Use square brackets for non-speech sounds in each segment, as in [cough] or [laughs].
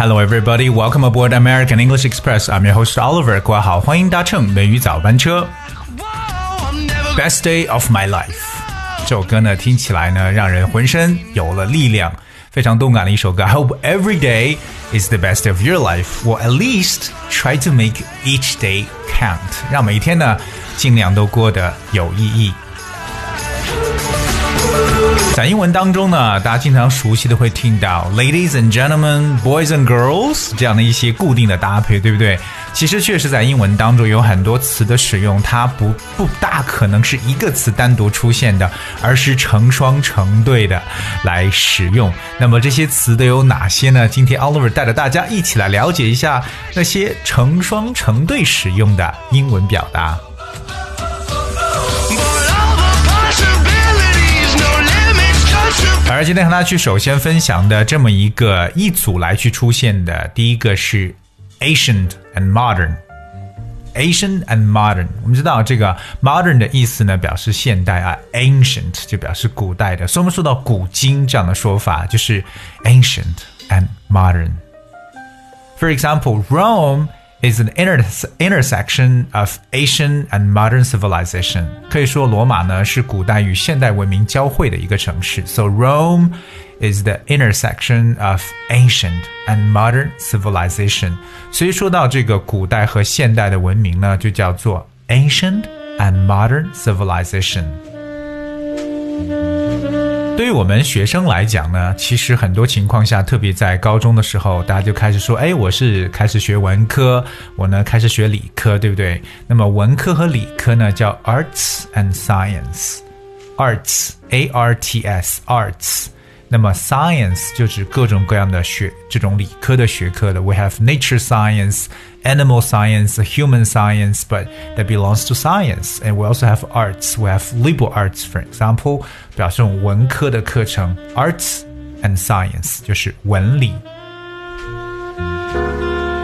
morning and hello everybody. Welcome aboard American English Express. I'm your host Oliver. 各位好，欢迎搭乘美语早班车。Best day of my life，这首歌呢听起来呢让人浑身有了力量，非常动感的一首歌。I hope every day is the best of your life. Or at least try to make each day count. 让每一天呢尽量都过得有意义。 在英文当中呢，大家经常熟悉的会听到 "ladies and gentlemen", "boys and girls" 这样的一些固定的搭配，对不对？其实确实在英文当中有很多词的使用，它不不大可能是一个词单独出现的，而是成双成对的来使用。那么这些词都有哪些呢？今天 Oliver 带着大家一起来了解一下那些成双成对使用的英文表达。而今天和大家去首先分享的这么一个一组来去出现的，第一个是 ancient and modern。ancient and modern，我们知道这个 modern 的意思呢，表示现代啊，ancient 就表示古代的，所以我们说到古今这样的说法，就是 ancient and modern。For example, Rome is an inter intersection of ancient and modern civilization。可以说，罗马呢是古代与现代文明交汇的一个城市。So Rome is the intersection of ancient and modern civilization。所以说到这个古代和现代的文明呢，就叫做 ancient and modern civilization。 对于我们学生来讲呢，其实很多情况下，特别在高中的时候，大家就开始说：“哎，我是开始学文科，我呢开始学理科，对不对？”那么文科和理科呢叫 arts and science，arts a r t s arts。那么 science 就指各种各样的学这种理科的学科的。We have nature science, animal science, human science, but that belongs to science. And we also have arts. We have liberal arts, for example，表示文科的课程，arts and science 就是文理。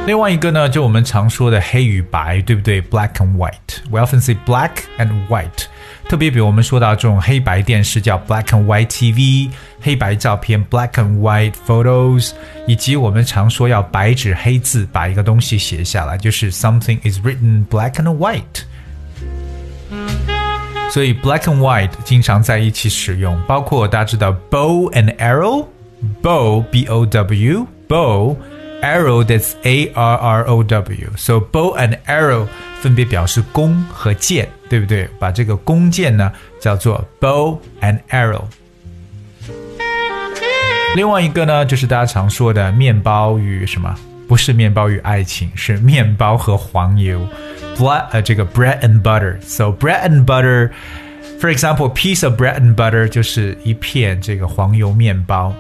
另外一个呢，就我们常说的黑与白，对不对？Black and white. We often say black and white. 特别比如我们说到这种黑白电视叫 black and white TV，黑白照片 black and white photos，以及我们常说要白纸黑字把一个东西写下来，就是 something is written black and white。所以 black and white 经常在一起使用，包括大家知道 bow and arrow，bow b o w bow。arrow that's A R R O W. So bow and arrow 分别表示弓和箭， 对不对？把这个弓箭呢叫做 bow and arrow。另外一个呢，就是大家常说的面包与什么？不是面包与爱情，是面包和黄油。Blood 呃，这个 bread and butter。So bread and butter。For example, piece of bread and butter 就是一片这个黄油面包。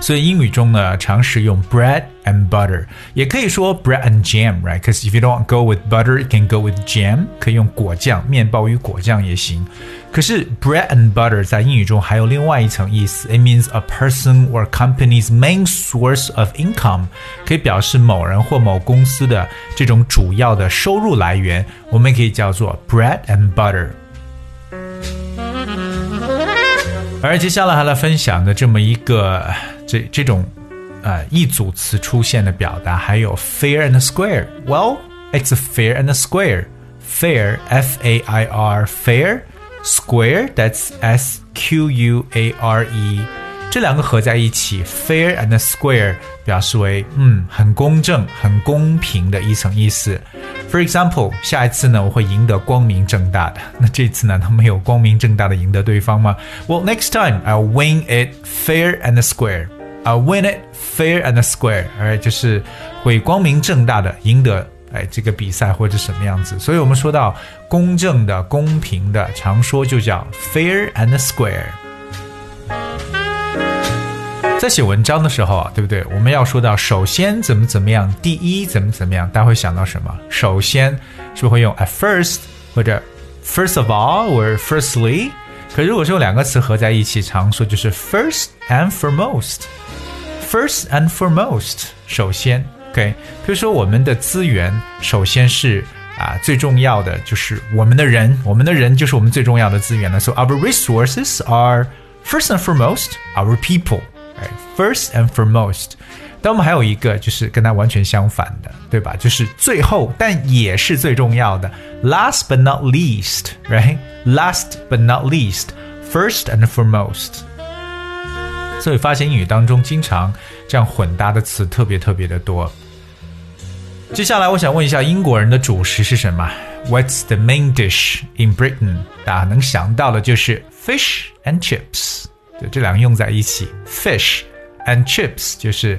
所以英语中呢，常使用 bread and butter，也可以说 bread and jam，right？Because if you don't go with butter, you can go with jam，可以用果酱，面包与果酱也行。可是 bread and butter 在英语中还有另外一层意思，it means a person or company's main source of income，可以表示某人或某公司的这种主要的收入来源，我们可以叫做 bread and butter。而接下来还来分享的这么一个。这这种 呃一组词出现的表达，还有 fair and square。Well, it's a fair and a square. Fair, F A I R, fair. Square, that's S Q U A R E. 这两个合在一起，fair and square 表示为嗯很公正、很公平的一层意思。For example，下一次呢我会赢得光明正大的。那这次呢他没有光明正大的赢得对方吗？Well, [laughs] next time I'll win it fair and square. I win it fair and square，哎，就是会光明正大的赢得哎这个比赛或者什么样子。所以我们说到公正的、公平的，常说就叫 fair and square。在写文章的时候啊，对不对？我们要说到首先怎么怎么样，第一怎么怎么样，大家会想到什么？首先是不是会用 at first 或者 first of all 或者 firstly？可如果是用两个词合在一起，常说就是 first and foremost。First and foremost，首先，OK，比如说我们的资源，首先是啊最重要的就是我们的人，我们的人就是我们最重要的资源了。So our resources are first and foremost our people，right? First and foremost。 但我们还有一个就是跟它完全相反的，对吧？就是最后，但也是最重要的，last but not least，right？last but not least，first and foremost。 所以发现英语当中经常这样混搭的词特别特别的多。接下来我想问一下，英国人的主食是什么？What's the main dish in Britain？大家能想到的就是 fish and chips，对，这两个用在一起，fish。and chips 就是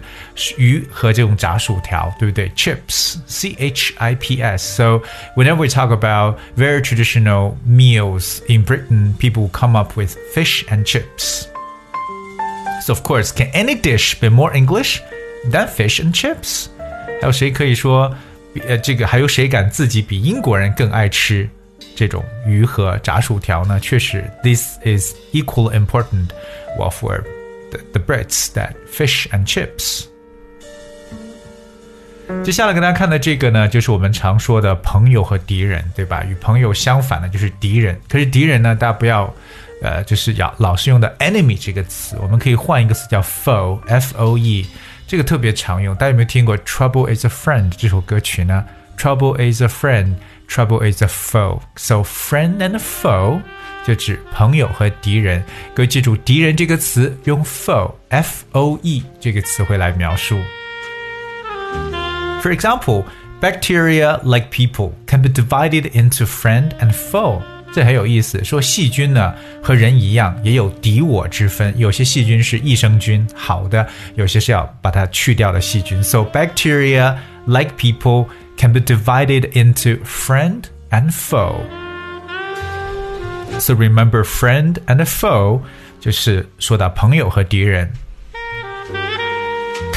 鱼和这种炸薯条，对不对？Chips，C H I P S. So whenever we talk about very traditional meals in Britain, people come up with fish and chips. So of course, can any dish be more English than fish and chips? 还有谁可以说，呃，这个还有谁敢自己比英国人更爱吃这种鱼和炸薯条呢？确实，this is equally important. Well, for the, the Brits that fish and chips. 接下来跟大家看的这个呢，就是我们常说的朋友和敌人，对吧？与朋友相反的就是敌人。可是敌人呢，大家不要，呃，就是要老是用的 enemy 这个词，我们可以换一个词叫 foe，f o e，这个特别常用。大家有没有听过 Trouble is a friend 这首歌曲呢？Trouble is a friend，Trouble is a foe，so friend and foe。就指朋友和敌人。各位记住，敌人这个词用 foe，f o e 这个词汇来描述。For example, bacteria like people can be divided into friend and foe. 这很有意思，说细菌呢和人一样，也有敌我之分。有些细菌是益生菌，好的；有些是要把它去掉的细菌。So bacteria like people can be divided into friend and foe. So remember, friend and foe 就是说到朋友和敌人。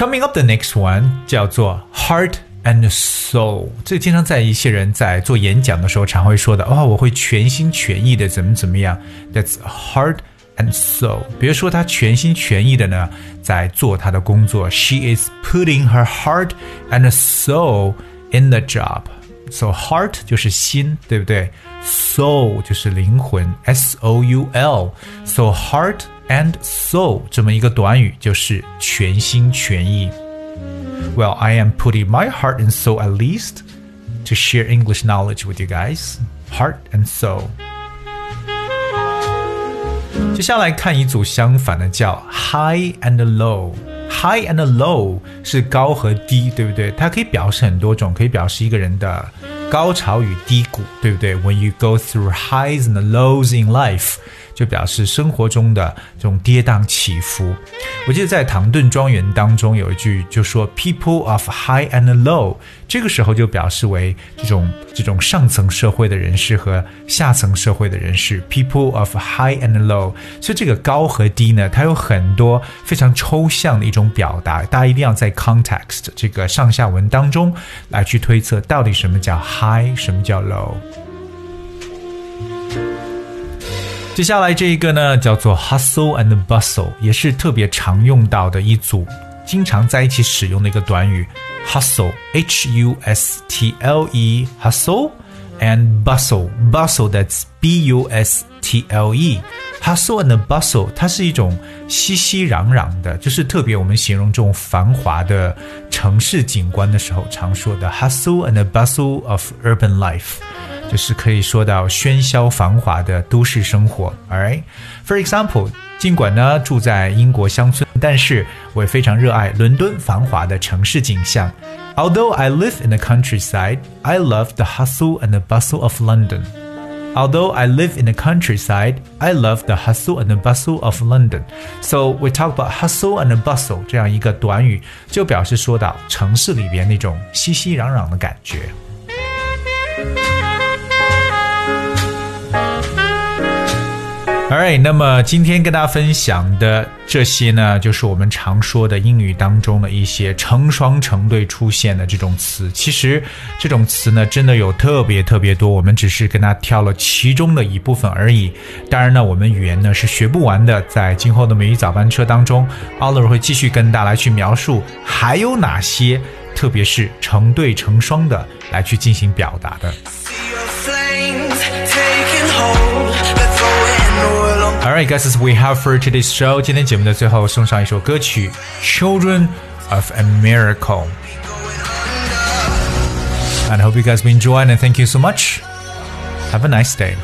Coming up the next one 叫做 heart and soul，这经常在一些人在做演讲的时候常会说的哦，我会全心全意的怎么怎么样。That's heart and soul。比如说他全心全意的呢在做他的工作，She is putting her heart and soul in the job。So heart 就是心，对不对？Soul 就是灵魂，S O U L。So heart and soul 这么一个短语就是全心全意。Well, I am putting my heart and soul at least to share English knowledge with you guys. Heart and soul. 接下来看一组相反的，叫 high and low。High and low 是高和低，对不对？它可以表示很多种，可以表示一个人的 高潮与低谷，对不对？When you go through highs and lows in life，就表示生活中的这种跌宕起伏。我记得在《唐顿庄园》当中有一句就说 “people of high and low”，这个时候就表示为这种这种上层社会的人士和下层社会的人士。“people of high and low”，所以这个高和低呢，它有很多非常抽象的一种表达，大家一定要在 context 这个上下文当中来去推测到底什么叫 high，High，什么叫 low。接下来这一个呢，叫做 hustle and bustle，也是特别常用到的一组，经常在一起使用的一个短语。hustle，h u s t l e，hustle and bustle，bustle that's b u s t l e，hustle and bustle，它是一种熙熙攘攘的，就是特别我们形容这种繁华的城市景观的时候常说的 hustle and bustle of urban life。就是可以说到喧嚣繁华的都市生活。Alright，for example，尽管呢住在英国乡村，但是我也非常热爱伦敦繁华的城市景象。 Although I live in the countryside, I love the hustle and the bustle of London. Although I live in the countryside, I love the hustle and the bustle of London. So we talk about hustle and bustle 这样一个短语，就表示说到城市里边那种熙熙攘攘的感觉。 Alright，那么今天跟大家分享的这些呢，就是我们常说的英语当中的一些成双成对出现的这种词。其实这种词呢，真的有特别特别多，我们只是跟它挑了其中的一部分而已。当然呢，我们语言呢是学不完的，在今后的美语早班车当中，Oliver 会继续跟大家来去描述还有哪些，特别是成对成双的来去进行表达的。Alright, guys, this we have for today's show. show。今天节目的最后送上一首歌曲《Children of a Miracle》。And I hope you guys will enjoy and thank you so much. Have a nice day.